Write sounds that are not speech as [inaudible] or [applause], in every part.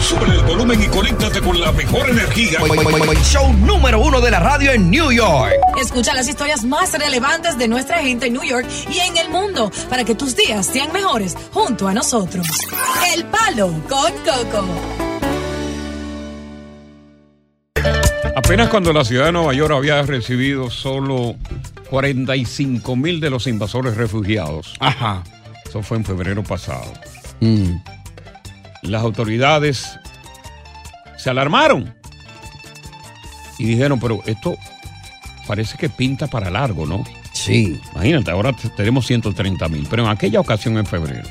Sube el volumen y conéctate con la mejor energía. Show número uno de la radio en New York. Escucha las historias más relevantes de nuestra gente en New York y en el mundo para que tus días sean mejores junto a nosotros. El Palo con Coco. Apenas cuando la ciudad de Nueva York había recibido solo 45 mil de los invasores refugiados. Ajá. Eso fue en febrero pasado. Mm. Las autoridades se alarmaron y dijeron, pero esto parece que pinta para largo, ¿no? Sí. Imagínate, ahora tenemos 130 mil, pero en aquella ocasión en febrero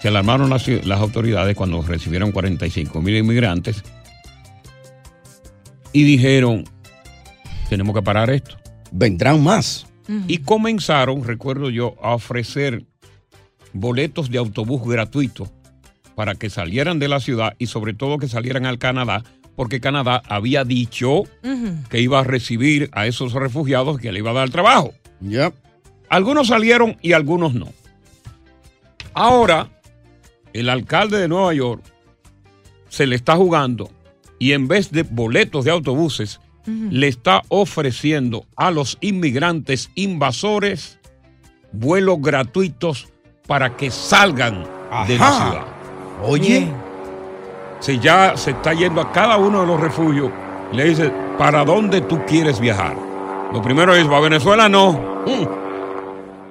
se alarmaron las, las autoridades cuando recibieron 45 mil inmigrantes y dijeron, tenemos que parar esto. Vendrán más. Y comenzaron, recuerdo yo, a ofrecer boletos de autobús gratuitos para que salieran de la ciudad y sobre todo que salieran al Canadá, porque Canadá había dicho que iba a recibir a esos refugiados que le iba a dar trabajo. Yep. Algunos salieron y algunos no. Ahora, el alcalde de Nueva York se le está jugando y en vez de boletos de autobuses, le está ofreciendo a los inmigrantes invasores vuelos gratuitos para que salgan de la ciudad. Oye. Si ya se está yendo a cada uno de los refugios, le dice, ¿para dónde tú quieres viajar? Lo primero es, ¿va a Venezuela? No. Mm.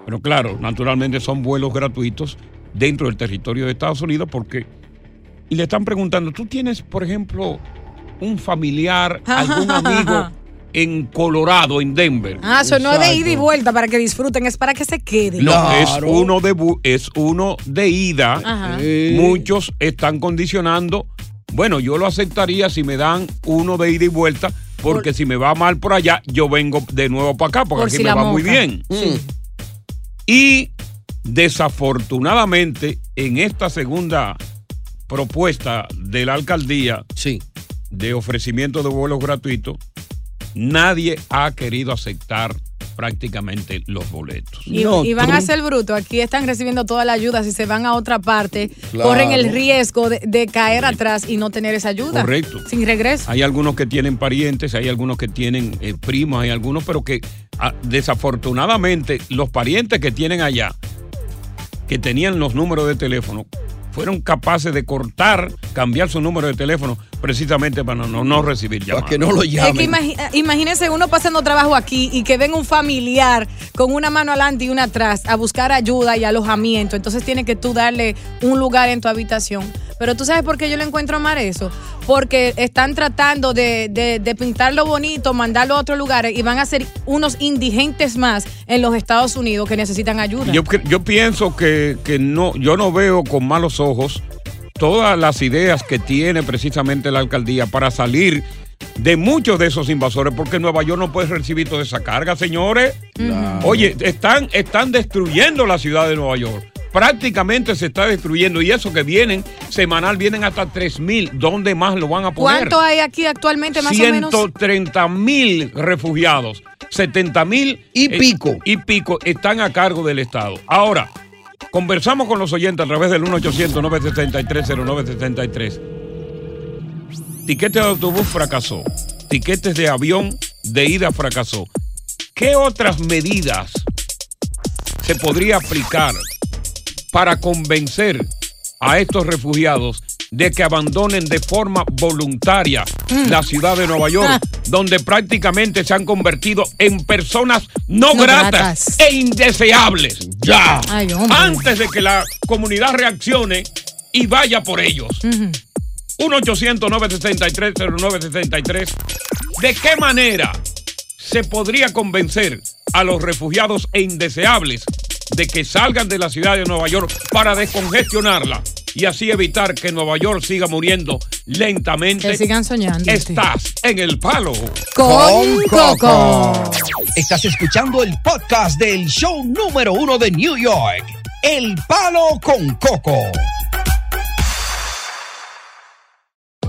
Pero claro, naturalmente son vuelos gratuitos dentro del territorio de Estados Unidos porque... Y le están preguntando, ¿tú tienes, por ejemplo, un familiar, algún [laughs] amigo en Colorado, en Denver? Ah, eso no es de ida y vuelta para que disfruten, es para que se queden. No, Claro. es uno de bu- es uno de ida. Ajá. Sí. Muchos están condicionando. Bueno, yo lo aceptaría si me dan uno de ida y vuelta, porque si me va mal por allá, yo vengo de nuevo para acá, porque Por aquí si me va muy bien. Mm. Y desafortunadamente, en esta segunda propuesta de la alcaldía Sí. de ofrecimiento de vuelos gratuitos, nadie ha querido aceptar prácticamente los boletos. Y, No, y van tú- a ser brutos. Aquí están recibiendo toda la ayuda. Si se van a otra parte, Claro. corren el riesgo de, de caer atrás y no tener esa ayuda. Correcto. Sin regreso. Hay algunos que tienen parientes, hay algunos que tienen eh, primos, hay algunos, pero que ah, desafortunadamente los parientes que tienen allá, que tenían los números de teléfono, fueron capaces de cortar, cambiar su número de teléfono precisamente para no, no recibir Para llamadas. que no lo Es que llamen. imagi- imagínense uno pasando trabajo aquí y que venga un familiar con una mano adelante y una atrás a buscar ayuda y alojamiento. Entonces tiene que tú darle un lugar en tu habitación. Pero tú sabes por qué yo le encuentro mal eso. Porque están tratando de, de- de pintarlo bonito, mandarlo a otros lugares y van a ser unos indigentes más en los Estados Unidos que necesitan ayuda. Yo pienso que, que no, yo no veo con malos ojos todas las ideas que tiene precisamente la alcaldía para salir de muchos de esos invasores, porque Nueva York no puede recibir toda esa carga, señores. Oye, están, están destruyendo la ciudad de Nueva York. Prácticamente se está destruyendo y eso que vienen, semanal vienen hasta 3 mil. ¿Dónde más lo van a poner? ¿Cuánto hay aquí actualmente más o menos? 130 mil refugiados, 70 mil Y pico. y pico están a cargo del Estado. Ahora, Conversamos con los oyentes a través del 1-800-973-0973. Tiquetes de autobús fracasó. Tiquetes de avión de ida fracasó. ¿Qué otras medidas se podría aplicar para convencer a estos refugiados de que abandonen de forma voluntaria la ciudad de Nueva York, Ah. donde prácticamente se han convertido en personas no, No gratas, gratas. e indeseables. Ya. Ay. Antes de que la comunidad reaccione y vaya por ellos. 1-800-963-0963. ¿De qué manera se podría convencer a los refugiados e indeseables de que salgan de la ciudad de Nueva York para descongestionarla y así evitar que Nueva York siga muriendo lentamente? Que sigan soñando. Estás en el palo. Con Coco. Estás escuchando el podcast del show número uno de New York, El Palo con Coco.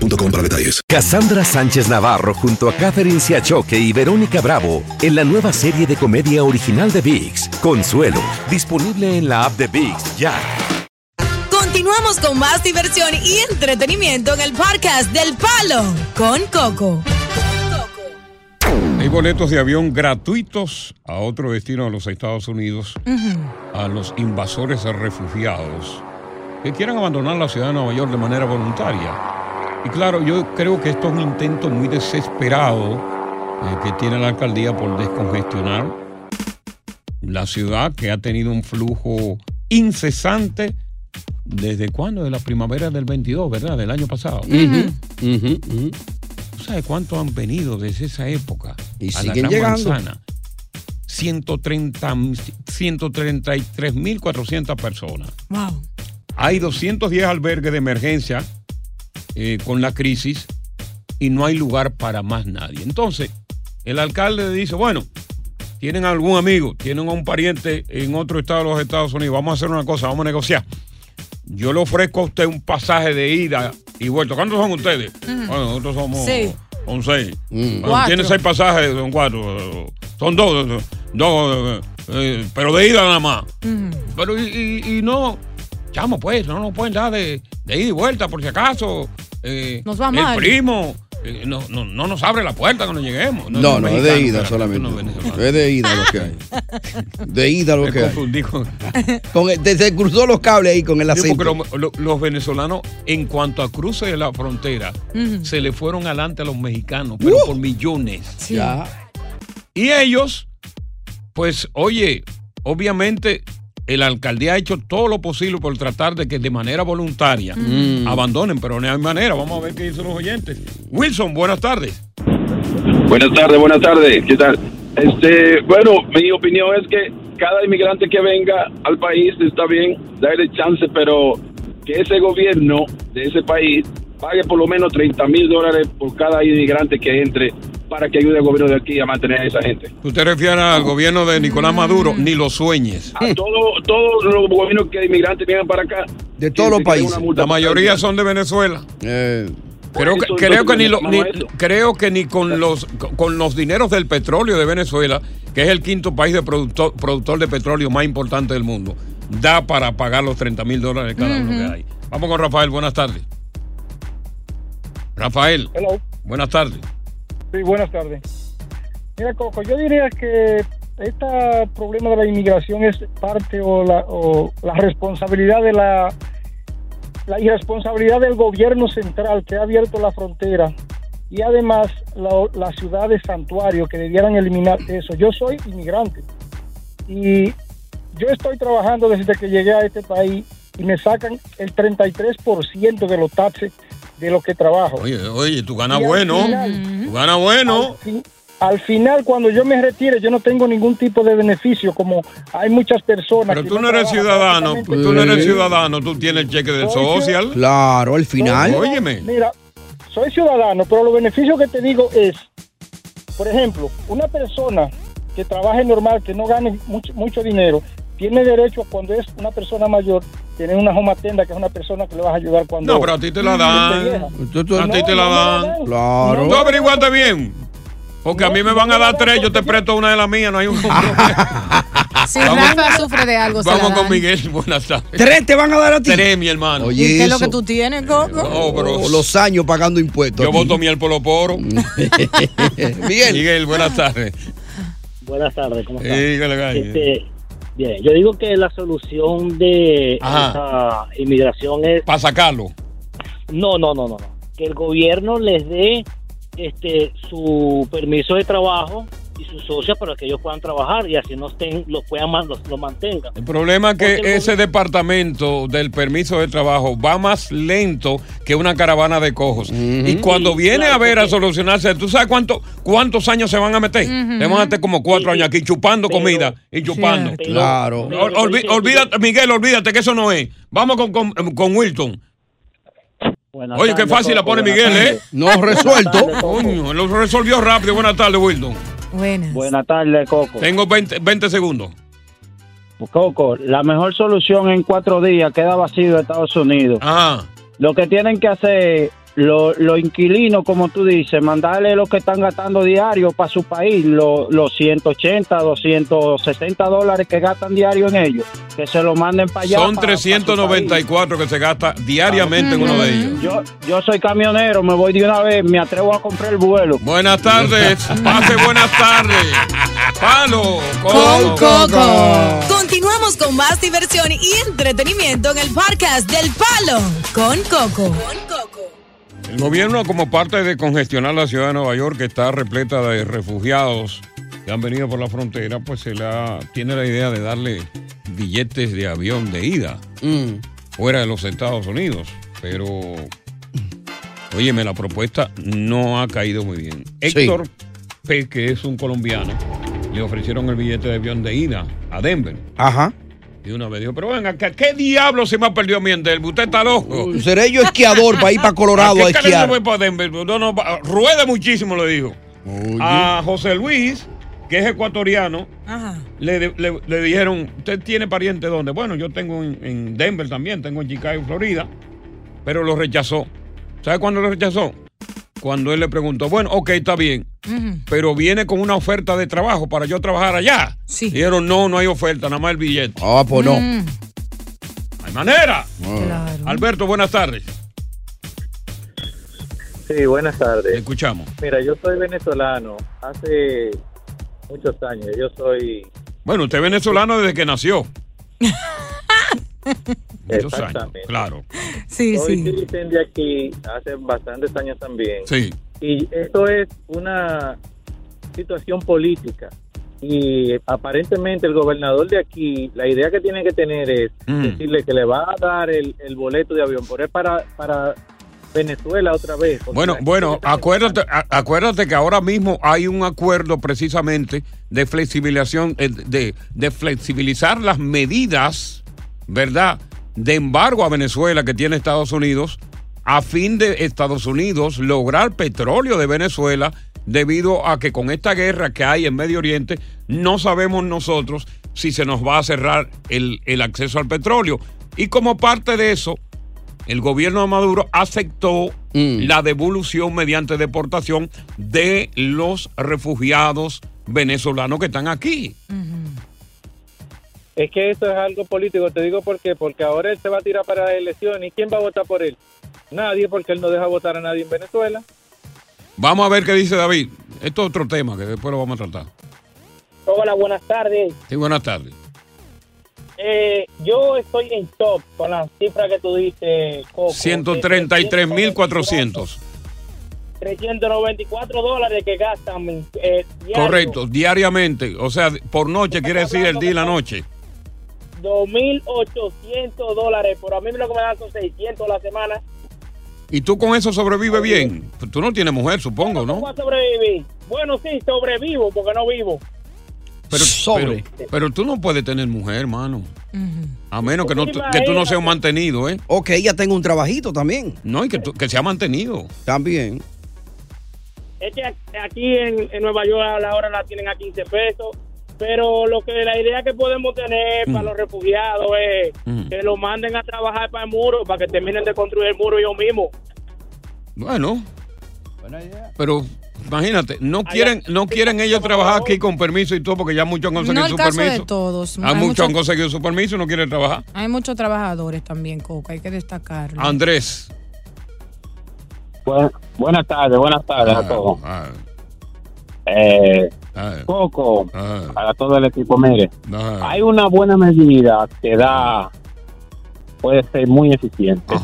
boostmobile.com para detalles. Cassandra Sánchez Navarro junto a Catherine Siachoque y Verónica Bravo en la nueva serie de comedia original de VIX, Consuelo, disponible en la app de VIX ya. Continuamos con más diversión y entretenimiento en el podcast del Palo con Coco. Hay boletos de avión gratuitos a otro destino de los Estados Unidos a los invasores refugiados que quieran abandonar la ciudad de Nueva York de manera voluntaria. Y claro, yo creo que esto es un intento muy desesperado eh, que tiene la alcaldía por descongestionar la ciudad que ha tenido un flujo incesante desde cuándo? De la primavera del 22, ¿verdad? Del año pasado. ¿Tú sabes cuántos han venido desde esa época? Y a la siguen Gran llegando. Manzana? 130, 133.400 personas. Wow. Hay 210 albergues de emergencia eh, con la crisis y no hay lugar para más nadie. Entonces, el alcalde dice, bueno, tienen algún amigo, tienen a un pariente en otro estado de los Estados Unidos, vamos a hacer una cosa, vamos a negociar. Yo le ofrezco a usted un pasaje de ida y vuelta. ¿Cuántos son ustedes? Bueno, nosotros somos Sí. son seis. Bueno, Cuatro. tiene seis pasajes, son cuatro. Son dos, dos, eh, pero de ida nada más. Pero y, y- y no, chamo, pues, no nos pueden dar de, de ida y vuelta por si acaso. Eh, Nos va el mal. primo eh, no, no, no nos abre la puerta cuando lleguemos. No, no, es de ida solamente. no. Es de ida lo que hay. De ida lo Me que hay. confundí con- Con el- se cruzó los cables ahí con el Sí, porque acento. lo- lo- los venezolanos, en cuanto a cruce de la frontera, se le fueron adelante a los mexicanos, pero Uh. por millones. Sí. Ya. Y ellos, pues, oye, obviamente la alcaldía ha hecho todo lo posible por tratar de que de manera voluntaria Mm. abandonen, pero no hay manera. Vamos a ver qué dicen los oyentes. Wilson, buenas tardes. Buenas tardes, buenas tardes. ¿Qué tal? Este, bueno, mi opinión es que cada inmigrante que venga al país está bien, darle chance, pero que ese gobierno de ese país pague por lo menos 30 mil dólares por cada inmigrante que entre para que ayude al gobierno de aquí a mantener a esa gente. Tú te refieres al gobierno de Nicolás Maduro, ni lo sueñes. A todo- todos los gobiernos que inmigrantes vengan para acá. De todos los países. La mayoría son de Venezuela. Eh, Creo que, Eso, creo que ni, lo- creo que ni con los con los dineros del petróleo de Venezuela, que es el quinto país de productor, productor de petróleo más importante del mundo, da para pagar los 30 mil dólares cada uno que hay. Vamos con Rafael, buenas tardes. Rafael, Hello. buenas tardes. Sí, buenas tardes. Mira, Coco, yo diría que este problema de la inmigración es parte o la, responsabilidad de la, irresponsabilidad del gobierno central que ha abierto la frontera y además la, la ciudad de santuario que debieran eliminar eso. Yo soy inmigrante y yo estoy trabajando desde que llegué a este país y me sacan el 33% de los taxes de lo que trabajo. Oye, oye, tú ganas bueno. final- Tú ganas bueno. Al, fin- al final cuando yo me retire yo no tengo ningún tipo de beneficio como hay muchas personas Pero que tú no eres ciudadano, tú no eres ciudadano, tú tienes el cheque del Soy social. Claro, al final. Óyeme. Mira, soy ciudadano, pero los beneficios que te digo es, por ejemplo, una persona que trabaje normal, que no gane mucho, mucho dinero, tiene derecho cuando es una persona mayor, tener una home attendant, que es una persona que le vas a ayudar cuando... No, pero a ti te la dan. A ti te la dan. Claro. ¿Tú averiguaste bien? Porque a mí me van a dar tres, yo te presto una de las mías, no hay un [laughs] Si Rafa sufre de algo, se la Vamos con dan. Miguel, buenas tardes. ¿Tres te van a dar a ti? Tres, mi hermano. Oye, ¿Y qué es lo que tú tienes, Coco? No, pero los años pagando impuestos. yo voto miel por los poros. [laughs] Miguel. Miguel, buenas tardes. Buenas tardes, ¿cómo estás? Dígale, gallo. Este, bien, yo digo que la solución de Ajá. esa inmigración es Para sacarlo. no, no, no, no, no, que el gobierno les dé este su permiso de trabajo y su socia para que ellos puedan trabajar y así no estén, los puedan los, los mantengan. El problema es que Porque ese departamento del permiso de trabajo va más lento que una caravana de cojos. Y cuando viene a ver a solucionarse, ¿tú sabes cuánto, cuántos años se van a meter? Se van a meter como cuatro años aquí chupando comida y chupando. Claro. Olvi- olvídate, Miguel, olvídate que eso no es. Vamos con, con, con Wilton. Buenas Oye, qué fácil la pone Miguel, ¿eh? No resuelto. Coño, lo resolvió rápido. Buenas tardes, Wilton. Buenas. Buenas tardes, Coco. Tengo 20, 20 segundos. Coco, la mejor solución en cuatro días queda vacío Estados Unidos. Ajá. Lo que tienen que hacer los los inquilinos, como tú dices, mandarle lo que están gastando diario para su país, lo- los 180, 260 dólares que gastan diario en ellos, que se lo manden para allá. Son pa- pa su 394 que se gasta diariamente en uno de ellos. Yo, yo soy camionero, me voy de una vez, me atrevo a comprar el vuelo. Buenas tardes, [laughs] pase buenas tardes. Palo Con Coco. Continuamos con más diversión y entretenimiento en el podcast del Palo con Coco. El gobierno, como parte de congestionar la ciudad de Nueva York, que está repleta de refugiados que han venido por la frontera, pues se la, tiene la idea de darle billetes de avión de ida fuera de los Estados Unidos. Pero, óyeme, la propuesta no ha caído muy bien. Héctor P., que es un colombiano, le ofrecieron el billete de avión de ida a Denver. Ajá. Y una vez dijo, pero venga, ¿qué, qué diablo se me ha perdido a mí en Denver? ¿Usted está loco? Seré yo esquiador para ir para Colorado qué a calidad esquiar? voy para Denver? No, no, ruede muchísimo, le dijo. A José Luis, que es ecuatoriano, le, le- le dijeron, ¿usted tiene pariente dónde? Bueno, yo tengo en, en Denver también, tengo en Chicago, Florida, pero lo rechazó. ¿Sabe cuándo lo rechazó? Cuando él le preguntó, bueno, ok, está bien, pero viene con una oferta de trabajo para yo trabajar allá. Dijeron, no, no hay oferta, nada más el billete. Ah, pues no. Hay manera. Alberto, buenas tardes. Sí, buenas tardes. Escuchamos. Mira, yo soy venezolano. Hace muchos años. Yo soy. Bueno, usted es venezolano desde que nació. [laughs] [laughs] Muchos años, claro. Sí, soy sí. dirigente de aquí hace bastantes años también. Sí. Y esto es una situación política. Y aparentemente el gobernador de aquí, la idea que tiene que tener es Mm. decirle que le va a dar el, el boleto de avión, por él para, para Venezuela otra vez. Bueno, bueno, [laughs] acuérdate, a- acuérdate que ahora mismo hay un acuerdo precisamente de flexibilización, eh, de, de flexibilizar las medidas, ¿verdad? De embargo a Venezuela que tiene Estados Unidos, a fin de Estados Unidos lograr petróleo de Venezuela, debido a que con esta guerra que hay en Medio Oriente, no sabemos nosotros si se nos va a cerrar el, el acceso al petróleo. Y como parte de eso, el gobierno de Maduro aceptó la devolución mediante deportación de los refugiados venezolanos que están aquí. Es que esto es algo político, te digo por qué, porque ahora él se va a tirar para la elección y ¿quién va a votar por él? Nadie, porque él no deja votar a nadie en Venezuela. Vamos a ver qué dice David. Esto es otro tema que después lo vamos a tratar. Hola, buenas tardes. Sí, buenas tardes. Eh, yo estoy en top con las cifras que tú diste, Coco. 133.400. 394 dólares que gastan eh, diario. Correcto, diariamente. O sea, por noche quiere decir el día y la noche. 2.800 dólares. Por a mí lo que me dan son 600 a la semana. ¿Y tú con eso sobrevives bien? Pues Tú no tienes mujer, supongo, ¿Cómo ¿no? a sobrevivir? Bueno, sí, sobrevivo porque no vivo. Pero, Sobre. Pero, pero tú no puedes tener mujer, hermano. A menos que, no, que tú no seas mantenido, ¿eh? O que ella tenga un trabajito también. No, y que, tú- que sea mantenido. También. Es que aquí en, en Nueva York a la hora la tienen a 15 pesos. Pero lo que la idea que podemos tener para los refugiados es Mm. que lo manden a trabajar para el muro, para que terminen de construir el muro ellos mismos. Bueno. Pero imagínate, no quieren, no quieren ellos trabajar aquí con permiso y todo, porque ya muchos han conseguido No el su caso permiso. de todos. Hay Hay, muchos mucho- han conseguido su permiso y no quieren trabajar. hay muchos trabajadores también, Coco, hay que destacarlo. Andrés. Bu- buenas tardes, buenas tardes Ah, a todos. Eh, Coco, Ah. para todo el equipo, mire, hay una buena medida que da, puede ser muy eficiente.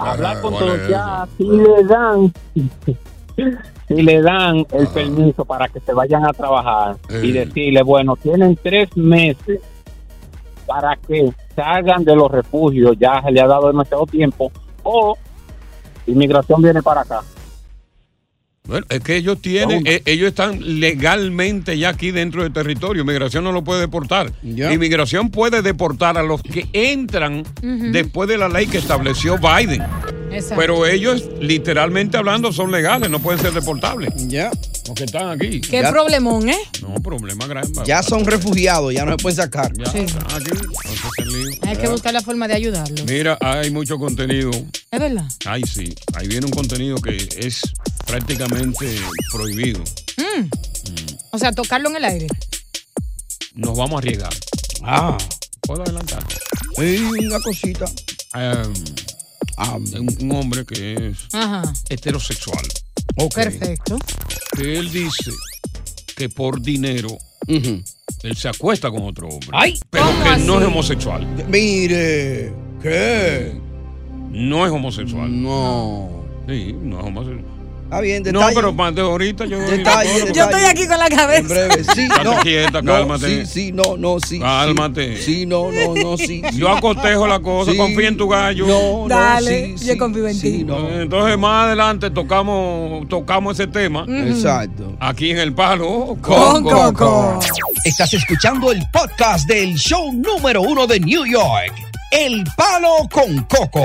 Hablar con ¿cuál todos es ya, si le dan, [laughs] si le dan el permiso para que se vayan a trabajar y decirle, bueno, tienen tres meses para que salgan de los refugios, ya se le ha dado demasiado tiempo, o inmigración viene para acá. Bueno, es que ellos tienen, eh, ellos están legalmente ya aquí dentro del territorio. Inmigración no lo puede deportar. Inmigración puede deportar a los que entran después de la ley que estableció Biden. Exacto. Pero ellos, literalmente hablando, son legales, no pueden ser deportables. Ya. Los que están aquí. Qué Ya- problemón, ¿eh? No, problema grande. Ya son refugiados, ya no se pueden sacar. Ya están aquí. Entonces, el lío. Hay que buscar la forma de ayudarlo. Mira, hay mucho contenido. Es verdad. Ay, sí. Ahí viene un contenido que es prácticamente prohibido. Mm. O sea, tocarlo en el aire. Nos vamos a arriesgar. Ah. ¿Puedo adelantar? Sí, una cosita. Un, un hombre que es Ajá. heterosexual. Perfecto. Que él dice que por dinero él se acuesta con otro hombre. Ay. pero ¿Cómo que no es homosexual. Mire, ¿qué? No es homosexual. No. Sí, no es homosexual. Está bien, No, detalle. pero más de ahorita yo. Detalle, Yo estoy aquí con la cabeza. En breve, sí, no. quieta, no, cálmate. Sí, sí, no, no, sí. Cálmate. Sí, sí, no, no, no, sí. sí. Yo acotejo la cosa, Sí. confía en tu gallo. No, Dale, yo confío en ti. Entonces más adelante tocamos, tocamos ese tema. Exacto. Aquí en el palo Con Coco. Estás escuchando el podcast del show número uno de New York. El Palo con Coco.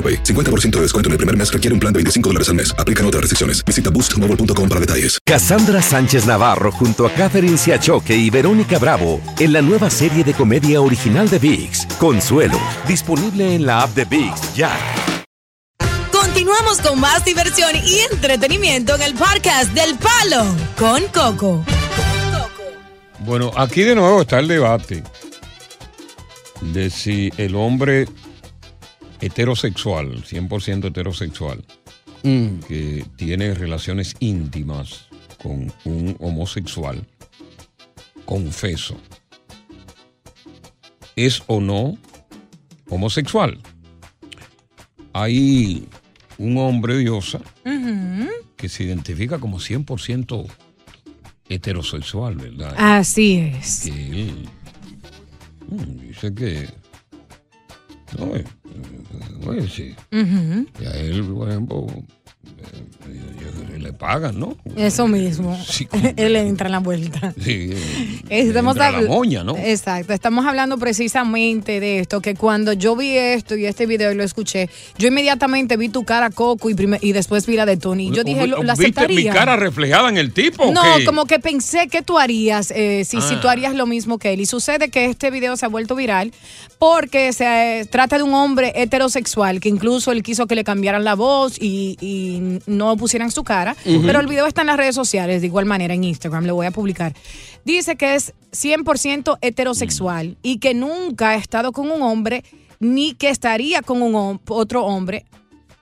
AroPay. 50% de descuento en el primer mes requiere un plan de 25 dólares al mes. Aplican otras restricciones. Visita boostmobile.com para detalles. Cassandra Sánchez Navarro junto a Catherine Siachoque y Verónica Bravo en la nueva serie de comedia original de VIX, Consuelo, disponible en la app de VIX ya. Continuamos con más diversión y entretenimiento en el podcast del Palo con Coco. Bueno, aquí de nuevo está el debate de si el hombre heterosexual, 100% heterosexual, que tiene relaciones íntimas con un homosexual, confeso, es o no homosexual. Hay un hombre diosa que se identifica como 100% heterosexual, ¿verdad? Así es. Que él mm, dice que. No, eh, eh, oye, sí. Ujú. Y a él, por ejemplo, eh, yo- yo- le pagan, ¿no? Eso mismo. [laughs] Él entra en la vuelta. Sí. [laughs] Estamos entra la moña, ¿no? Exacto, estamos hablando precisamente de esto, que cuando yo vi esto y este video y lo escuché, yo inmediatamente vi tu cara, Coco, y, y después vi la de Tony. Yo dije, ¿lo, lo ¿Viste mi cara reflejada en el tipo? No, qué? como que pensé que tú harías, eh, si, si Ah. tú harías lo mismo que él. Y sucede que este video se ha vuelto viral porque se eh, trata de un hombre heterosexual que incluso él quiso que le cambiaran la voz y, y no pusieran su cara. Pero el video está en las redes sociales, de igual manera en Instagram, lo voy a publicar. Dice que es 100% heterosexual y que nunca ha estado con un hombre ni que estaría con un hom- otro hombre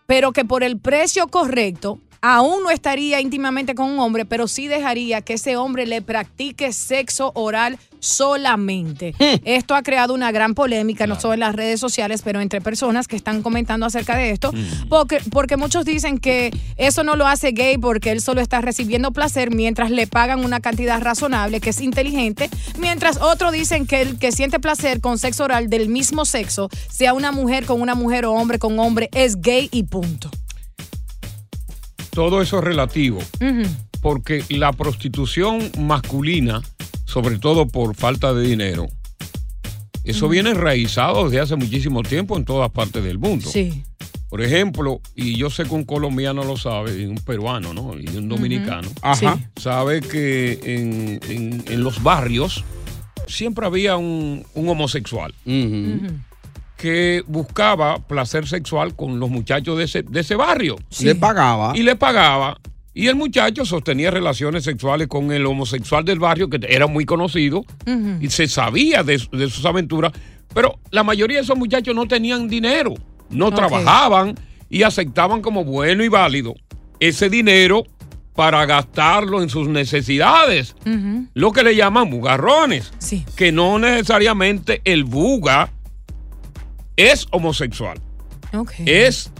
pero que por el precio correcto aún no estaría íntimamente con un hombre, pero sí dejaría que ese hombre le practique sexo oral solamente. Esto ha creado una gran polémica, no solo en las redes sociales, pero entre personas que están comentando acerca de esto, porque, porque muchos dicen que eso no lo hace gay porque él solo está recibiendo placer mientras le pagan una cantidad razonable, que es inteligente, mientras otros dicen que el que siente placer con sexo oral del mismo sexo, sea una mujer con una mujer o hombre con hombre, es gay y punto. Todo eso es relativo. Porque la prostitución masculina, sobre todo por falta de dinero, eso viene enraizado desde hace muchísimo tiempo en todas partes del mundo. Sí. Por ejemplo, y yo sé que un colombiano lo sabe, y un peruano, ¿no? Y un dominicano. Ajá. Sí. Sabe que en, en- en los barrios siempre había un, un homosexual que buscaba placer sexual con los muchachos de ese, de ese barrio. Le pagaba. Y le pagaba. Y el muchacho sostenía relaciones sexuales con el homosexual del barrio, que era muy conocido, y se sabía de, de sus aventuras. Pero la mayoría de esos muchachos no tenían dinero, no trabajaban y aceptaban como bueno y válido ese dinero para gastarlo en sus necesidades. Lo que le llaman bugarrones. Sí. Que no necesariamente el buga es homosexual. Ok. Es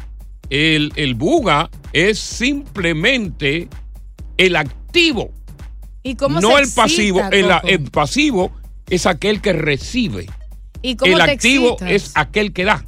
el, el buga es simplemente el activo, ¿Y cómo no se el excita, pasivo. El, pasivo es aquel que recibe. ¿Y cómo El te activo excitas? es aquel que da.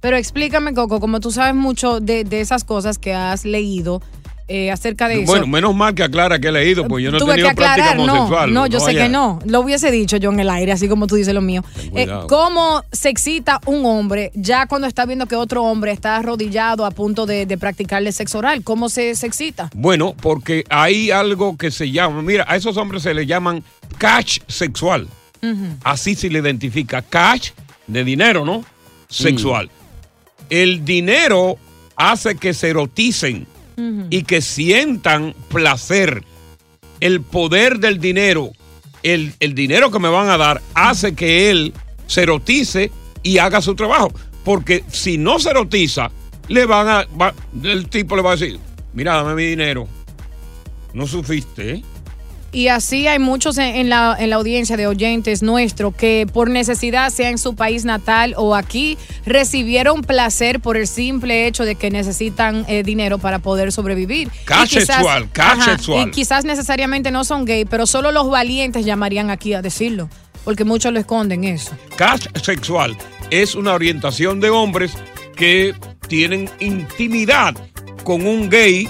Pero explícame, Coco, como tú sabes mucho de, de esas cosas que has leído eh, acerca de eso. Bueno, menos mal que aclara que he leído, pues yo no he Tuve que tenido práctica aclarar, no, homosexual. no, yo sé vaya. que no. Lo hubiese dicho yo en el aire, así como tú dices lo mío. Eh. ¿Cómo se excita un hombre ya cuando está viendo que otro hombre está arrodillado a punto de, de practicarle sexo oral? ¿Cómo se, se excita? Bueno, porque hay algo que se llama, mira, a esos hombres se les llaman cash sexual. Así se le identifica. Cash de dinero, ¿no? Sexual. El dinero hace que se eroticen y que sientan placer. El poder del dinero, el, el dinero que me van a dar, hace que él se erotice y haga su trabajo. Porque si no se erotiza, le van a. el tipo le va a decir: Mira, dame mi dinero. No sufiste, ¿eh? Y así hay muchos en, la, en la audiencia de oyentes nuestros que por necesidad, sea en su país natal o aquí, recibieron placer por el simple hecho de que necesitan eh, dinero para poder sobrevivir. Cash Y quizás- sexual, cash sexual. Y quizás necesariamente no son gay, pero solo los valientes llamarían aquí a decirlo, porque muchos lo esconden eso. Cash sexual es una orientación de hombres que tienen intimidad con un gay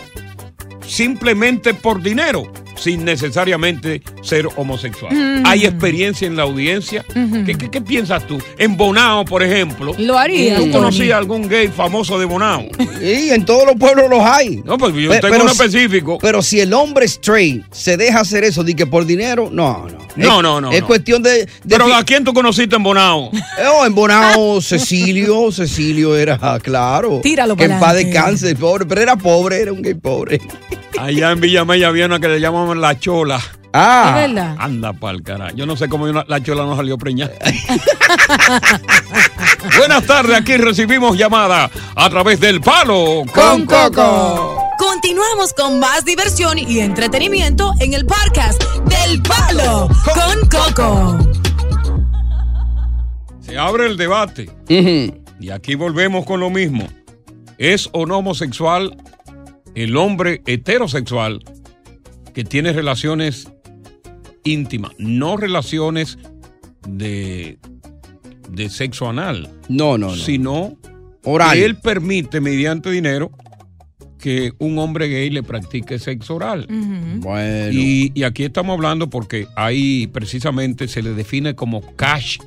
simplemente por dinero, sin necesariamente ser homosexual. Mm. Hay experiencia en la audiencia. ¿Qué, qué- qué piensas tú? En Bonao, por ejemplo. Lo haría, ¿Tú conocías algún gay famoso de Bonao? Y en todos los pueblos los hay. No, pues yo Pe- tengo uno si- específico. Pero si el hombre straight se deja hacer eso, di que por dinero, no, no. No, Es- no, no, Es no. cuestión de. de Pero ¿a quién tú conociste en Bonao? [laughs] Oh, en Bonao, Cecilio, Cecilio era, claro. Tíralo Que en paz descanse, pobre, pero era pobre, era un gay pobre. Allá en Villamella había una que le llamaban la chola. Ah. ¿Es verdad? Anda pa'l carajo. Yo no sé cómo una- la chola no salió preñada. [laughs] Buenas tardes, aquí recibimos llamada a través del palo con Coco. Continuamos con más diversión y entretenimiento en el podcast del Palo con Coco. Se abre el debate. Y aquí volvemos con lo mismo. ¿Es o no homosexual el hombre heterosexual que tiene relaciones íntimas, no relaciones de, de sexo anal? No, no, no. Sino Oral. que él permite mediante dinero que un hombre gay le practique sexo oral. Bueno. Y, y aquí estamos hablando porque ahí precisamente se le define como cash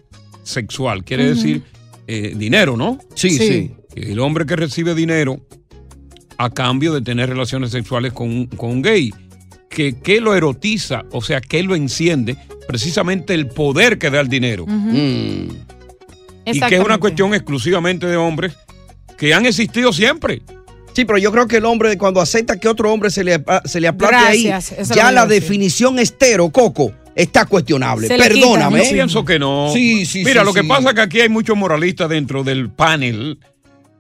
sexual, quiere decir eh, dinero, ¿no? Sí, Sí. sí. El hombre que recibe dinero a cambio de tener relaciones sexuales con, un- con un gay. Que, que lo erotiza, o sea, que lo enciende, precisamente el poder que da el dinero. Mm. Y que es una cuestión exclusivamente de hombres que han existido siempre. Sí, pero yo creo que el hombre cuando acepta que otro hombre se le, se le aplaque Gracias, ahí, ya la definición estero, Coco, está cuestionable. Se Perdóname. Yo pienso que no. Sí, sí, Mira, sí, lo que pasa es que aquí hay muchos moralistas dentro del panel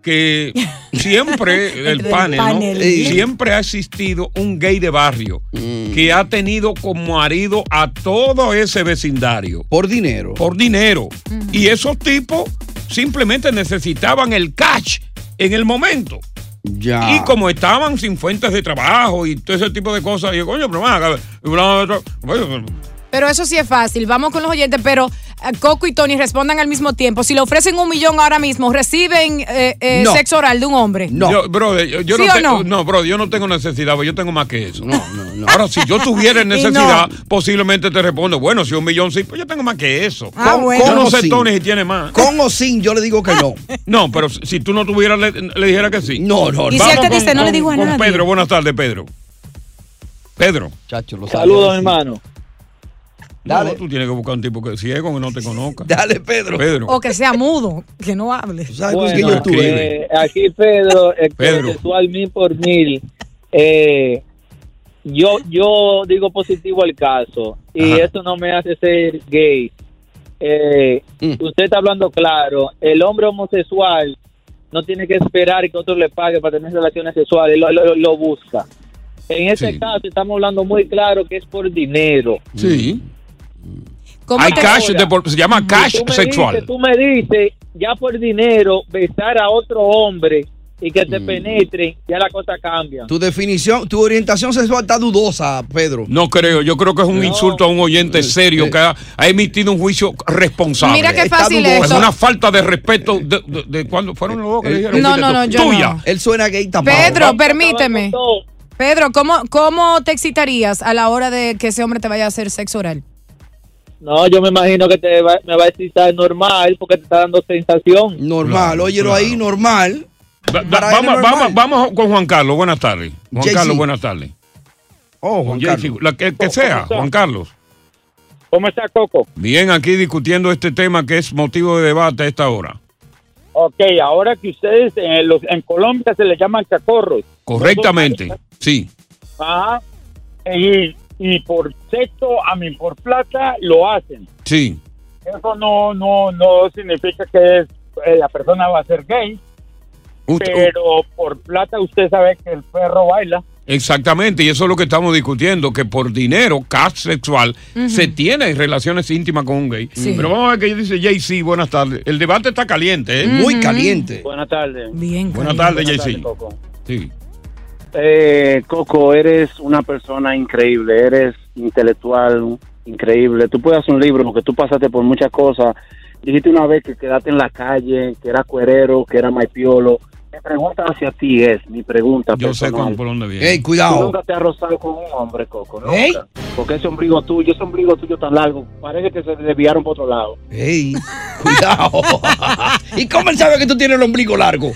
que siempre [laughs] el panel, ¿no? panel. Sí. siempre ha existido un gay de barrio Mm. que ha tenido como marido a todo ese vecindario. Por dinero. Por dinero. Y esos tipos simplemente necesitaban el cash en el momento. Ya. Y como estaban sin fuentes de trabajo y todo ese tipo de cosas, yo, coño, pero van Pero eso sí es fácil. Vamos con los oyentes, pero eh, Coco y Tony respondan al mismo tiempo. Si le ofrecen un millón ahora mismo, ¿reciben eh, eh, No. sexo oral de un hombre? Yo, brother, yo, yo ¿Sí no, o tengo- no? brother, yo no tengo necesidad, yo tengo más que eso. Ahora, si yo tuviera [laughs] necesidad, posiblemente te respondo, bueno, si un millón sí, pues yo tengo más que eso. Ah, Con- bueno. Yo no ¿Con o sé, sin? Tony, si tiene más. Con o sin, yo le digo que no. [laughs] No, pero si tú no tuvieras, le, le dijera que sí. No, no, Y si él te dice, no le digo a con nadie. Pedro, buenas tardes, Pedro. Pedro. Saludos, hermano. No, tú tienes que buscar un tipo que ciego, que no te conozca. Dale, Pedro. Pedro. O que sea mudo, que no hable. Bueno, eh, aquí Pedro, eh, Pedro. mil por mil. Eh, yo, yo digo positivo al caso y Ajá. esto no me hace ser gay. Eh, Usted está hablando claro. El hombre homosexual no tiene que esperar que otro le pague para tener relaciones sexuales, lo, lo- lo busca. En este Sí. caso estamos hablando muy claro que es por dinero. Sí. ¿Cómo Hay cash, de por- se llama cash Tú me sexual. dices- tú me dices, ya por dinero, besar a otro hombre y que Mm. te penetren, ya la cosa cambia. Tu definición, tu orientación sexual está dudosa, Pedro. No creo, yo creo que es un insulto a un oyente serio que ha, ha emitido un juicio responsable. Mira qué fácil esto. Es una falta de respeto de, de- de cuando fueron los dos que dijeron. No, no, no, yo Tuya. no. Él suena gay tapado. Pedro, permíteme. Pedro, ¿cómo, ¿cómo te excitarías a la hora de que ese hombre te vaya a hacer sexo oral? No, yo me imagino que te va, me va a excitar normal porque te está dando sensación. Normal, Claro, óyelo claro. ahí, normal. Vamos, normal. vamos, vamos con Juan Carlos, buenas tardes. Juan. Carlos, buenas tardes. Oh, Juan Carlos. la que, que sea, Juan Carlos. ¿Cómo está Coco? Bien, aquí discutiendo este tema que es motivo de debate a esta hora. Ok, ahora que ustedes en, los, en Colombia se les llaman cacorros. Correctamente, sí. Ajá. Y, y por sexo, a mí por plata, lo hacen. Sí. Eso no, no, no significa que es, eh, la persona va a ser gay, pero por plata usted sabe que el perro baila. Exactamente, y eso es lo que estamos discutiendo, que por dinero, cash sexual, se tiene relaciones íntimas con un gay. Sí. Pero vamos a ver qué dice JC, buenas tardes. El debate está caliente, ¿eh? Muy caliente. Buenas tardes. Bien. Buenas tardes, Buenas tardes, Coco. Sí. Eh, Coco, eres una persona increíble, eres intelectual, increíble. Tú puedes hacer un libro porque tú pasaste por muchas cosas. Dijiste una vez que quedaste en la calle, que era cuerero, que era maipiolo. Mi pregunta hacia ti es, mi pregunta Yo sé personal. con- por dónde viene. Ey, Tú cuidado. nunca te has rozado con un hombre, Coco, ¿no? Ey. Porque ese ombligo tuyo, ese ombligo tuyo tan largo, parece que se desviaron por otro lado. Ey, cuidado. [laughs] ¿Y cómo él sabe que tú tienes el ombligo largo?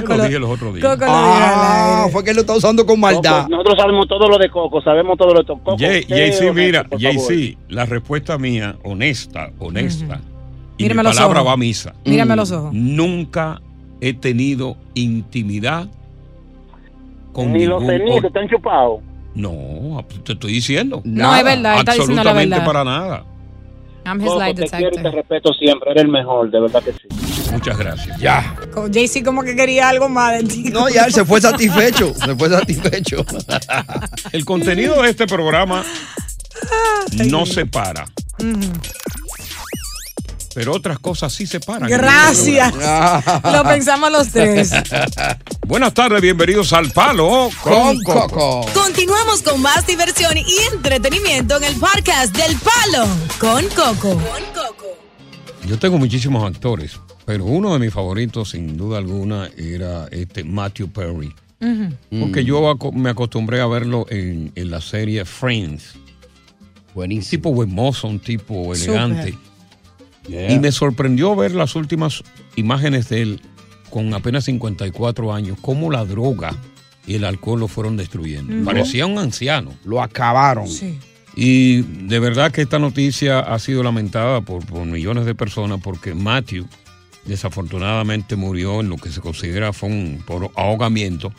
Yo lo dije los otros días. Coco lo Ah, fue que lo está usando con maldad. Coco, nosotros sabemos todo lo de Coco, sabemos todo lo de Coco. JC, mira. JC, la respuesta mía, honesta, honesta, y Mírame mi los palabra ojos. va a misa. Mírame los ojos. Nunca he tenido intimidad con Ni los ningún tenis que hombre. están chupados. No, te estoy diciendo. No, es verdad, está diciendo la Absolutamente verdad. para nada. I'm his Coco, lie te quiero y te respeto siempre, eres el mejor, de verdad que sí. Muchas gracias. Ya. Con JC como que quería algo más de ti. No, ya él se fue satisfecho. Se fue satisfecho. [laughs] El contenido de este programa no se para, pero otras cosas sí se paran. Gracias. Lo pensamos los tres. [laughs] Buenas tardes, bienvenidos al Palo con, Coco. Continuamos con más diversión y entretenimiento en el podcast del Palo con Coco. Yo tengo muchísimos actores, pero uno de mis favoritos, sin duda alguna, era este Matthew Perry. Porque yo aco- me acostumbré a verlo en, en la serie Friends. Buenísimo. tipo buen mozo, un tipo elegante. Yeah. Y me sorprendió ver las últimas imágenes de él con apenas 54 años, cómo la droga y el alcohol lo fueron destruyendo. Parecía un anciano. Lo acabaron. Y de verdad que esta noticia ha sido lamentada por, por millones de personas porque Matthew desafortunadamente murió en lo que se considera fue un por ahogamiento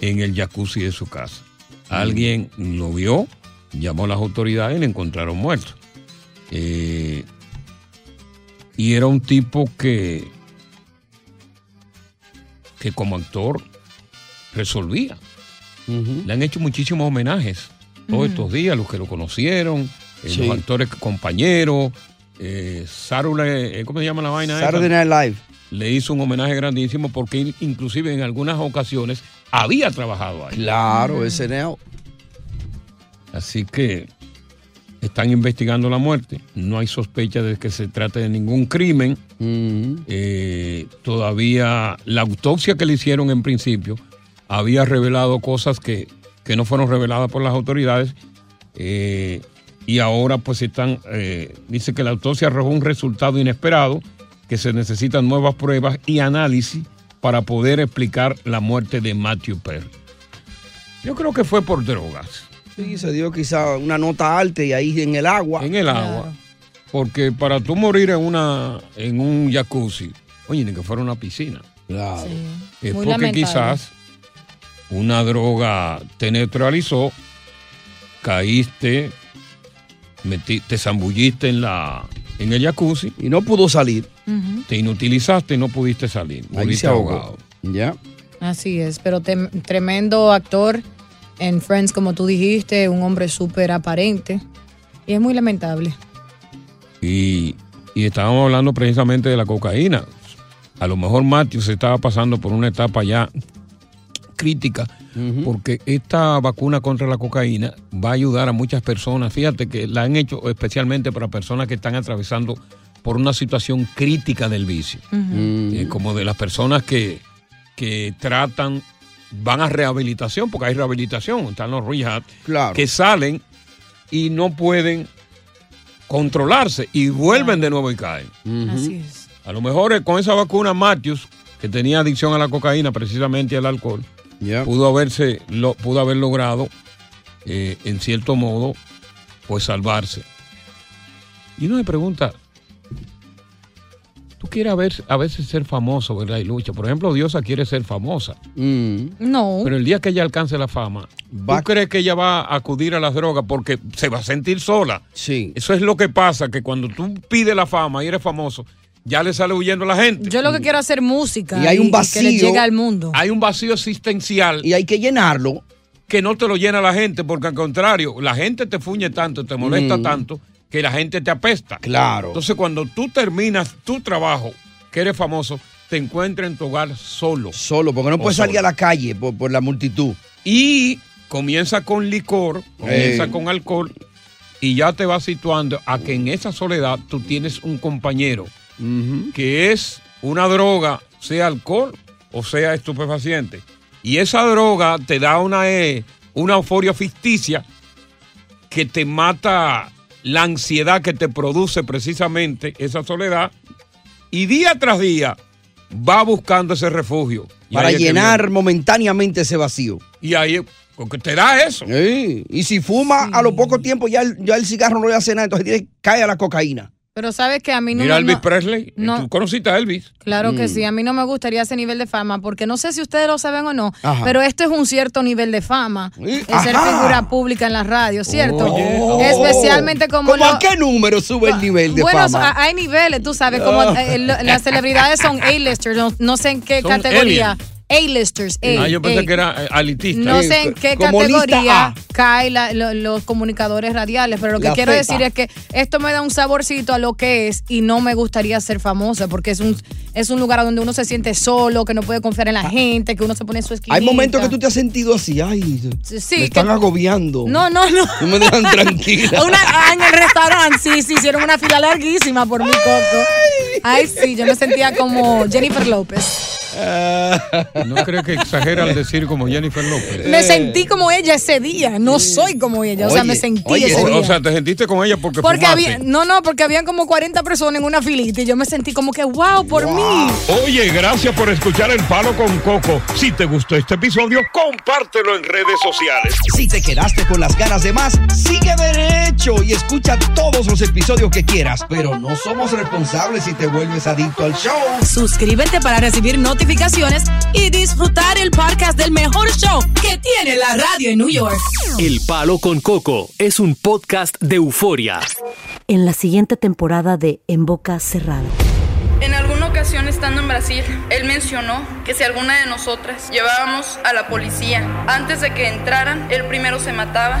en el jacuzzi de su casa. Alguien lo vio, llamó a las autoridades y le encontraron muerto. Eh, y era un tipo que, que como actor resolvía. Le han hecho muchísimos homenajes todos estos días, los que lo conocieron, eh, Sí. los actores compañeros. Eh, Saturday, eh, ¿cómo se llama la vaina? Saturday Night Live. Le hizo un homenaje grandísimo porque in- inclusive en algunas ocasiones había trabajado ahí. Claro, SNL. Así que están investigando la muerte. No hay sospecha de que se trate de ningún crimen. Eh, todavía la autopsia que le hicieron en principio había revelado cosas que, que no fueron reveladas por las autoridades. Eh, y ahora pues están, eh, dice que la autopsia arrojó un resultado inesperado, que se necesitan nuevas pruebas y análisis para poder explicar la muerte de Matthew Perry. Yo creo que fue por drogas. Sí, se dio quizá una nota alta y ahí en el agua. En el agua. Porque para tú morir en una en un jacuzzi, oye, ni que fuera una piscina. Claro. Es Muy porque lamentable. quizás una droga te neutralizó, caíste, metí- te zambulliste en la en el jacuzzi y no pudo salir. Te inutilizaste y no pudiste salir. Ahí se ahogó. ahogado. Ya. Así es, pero tremendo actor en Friends, como tú dijiste, un hombre súper aparente. Y es muy lamentable. Y, y estábamos hablando precisamente de la cocaína. A lo mejor Matthew se estaba pasando por una etapa ya crítica, porque esta vacuna contra la cocaína va a ayudar a muchas personas. Fíjate que la han hecho especialmente para personas que están atravesando por una situación crítica del vicio. Eh, como de las personas que, que tratan, van a rehabilitación, porque hay rehabilitación, están los rehab, Claro. que salen y no pueden controlarse y vuelven de nuevo y caen. Así es. A lo mejor eh, con esa vacuna Matthews, que tenía adicción a la cocaína, precisamente y al alcohol, pudo haberse, lo, pudo haber logrado, eh, en cierto modo, pues salvarse. Y uno me pregunta, tú quieres a, ver- a veces ser famoso, ¿verdad? Y lucha. Por ejemplo, Diosa quiere ser famosa. No. Pero el día que ella alcance la fama, ¿tú crees que ella va a acudir a las drogas porque se va a sentir sola? Sí. Eso es lo que pasa, que cuando tú pides la fama y eres famoso, ya le sale huyendo la gente. Yo lo que quiero es hacer música Y hay un que le vacío. llegue al mundo. Hay un vacío existencial. Y hay que llenarlo. Que no te lo llena la gente, porque al contrario, la gente te fuñe tanto, te molesta Mm. tanto, que la gente te apesta. Claro. Entonces, cuando tú terminas tu trabajo, que eres famoso, te encuentras en tu hogar solo. Solo, porque no puedes salir a la calle por, por la multitud. Y comienza con licor, comienza Eh. con alcohol y ya te va situando a que en esa soledad tú tienes un compañero que es una droga, sea alcohol o sea estupefaciente. Y esa droga te da una, eh, una euforia ficticia que te mata la ansiedad que te produce precisamente esa soledad y día tras día va buscando ese refugio. Y Para es llenar momentáneamente ese vacío. y ahí, porque te da eso. Sí. Y si fuma, a lo poco tiempo ya el, ya el cigarro no le hace nada, entonces tiene, cae a la cocaína. Pero sabes que a mí no Mira me- Elvis no- Presley. no. Tú conociste a Elvis. Claro que Mm. sí, a mí no me gustaría ese nivel de fama, porque no sé si ustedes lo saben o no, Ajá. pero esto es un cierto nivel de fama, es ser ajá. figura pública en la radio, ¿cierto? Oye. Especialmente como... ¿Cómo lo- a qué número sube el nivel de bueno, fama? a- hay niveles, tú sabes, como Ah. eh, lo- las celebridades son A-listers, no, no sé en qué Son categoría. alien. A-listers, A, ah, yo pensé A. que era eh, alitista. No sé en qué Como categoría caen lo- los comunicadores radiales, pero lo que La quiero feta. decir es que esto me da un saborcito a lo que es y no me gustaría ser famosa porque es un, es un lugar donde uno se siente solo, que no puede confiar en la gente, que uno se pone en su esquina. Hay momentos que tú te has sentido así, ay, Sí, me están que- agobiando. No, no, no. No me dejan tranquila. [laughs] Una- ah, en el restaurante, sí, sí, hicieron una fila larguísima por mi coco. Ay, sí, yo me sentía como Jennifer López. [laughs] ¿No creo que exagera al decir como Jennifer López? Me sentí como ella ese día. No soy como ella. O sea, me sentí ese o, día. o sea, te sentiste con ella porque, porque había, no, no, porque habían como 40 personas en una filita y yo me sentí como que, wow, por mí. Oye, gracias por escuchar El Palo con Coco. Si te gustó este episodio, compártelo en redes sociales. Si te quedaste con las ganas de más, sigue derecho y escucha todos los episodios que quieras. Pero no somos responsables si te vuelves adicto al show. Suscríbete para recibir notificaciones y disfrutar el podcast del mejor show que tiene la radio en New York. El Palo con Coco es un podcast de euforia. En la siguiente temporada de En Boca Cerrada. En alguna ocasión estando en Brasil, él mencionó que si alguna de nosotras llevábamos a la policía antes de que entraran, él primero se mataba.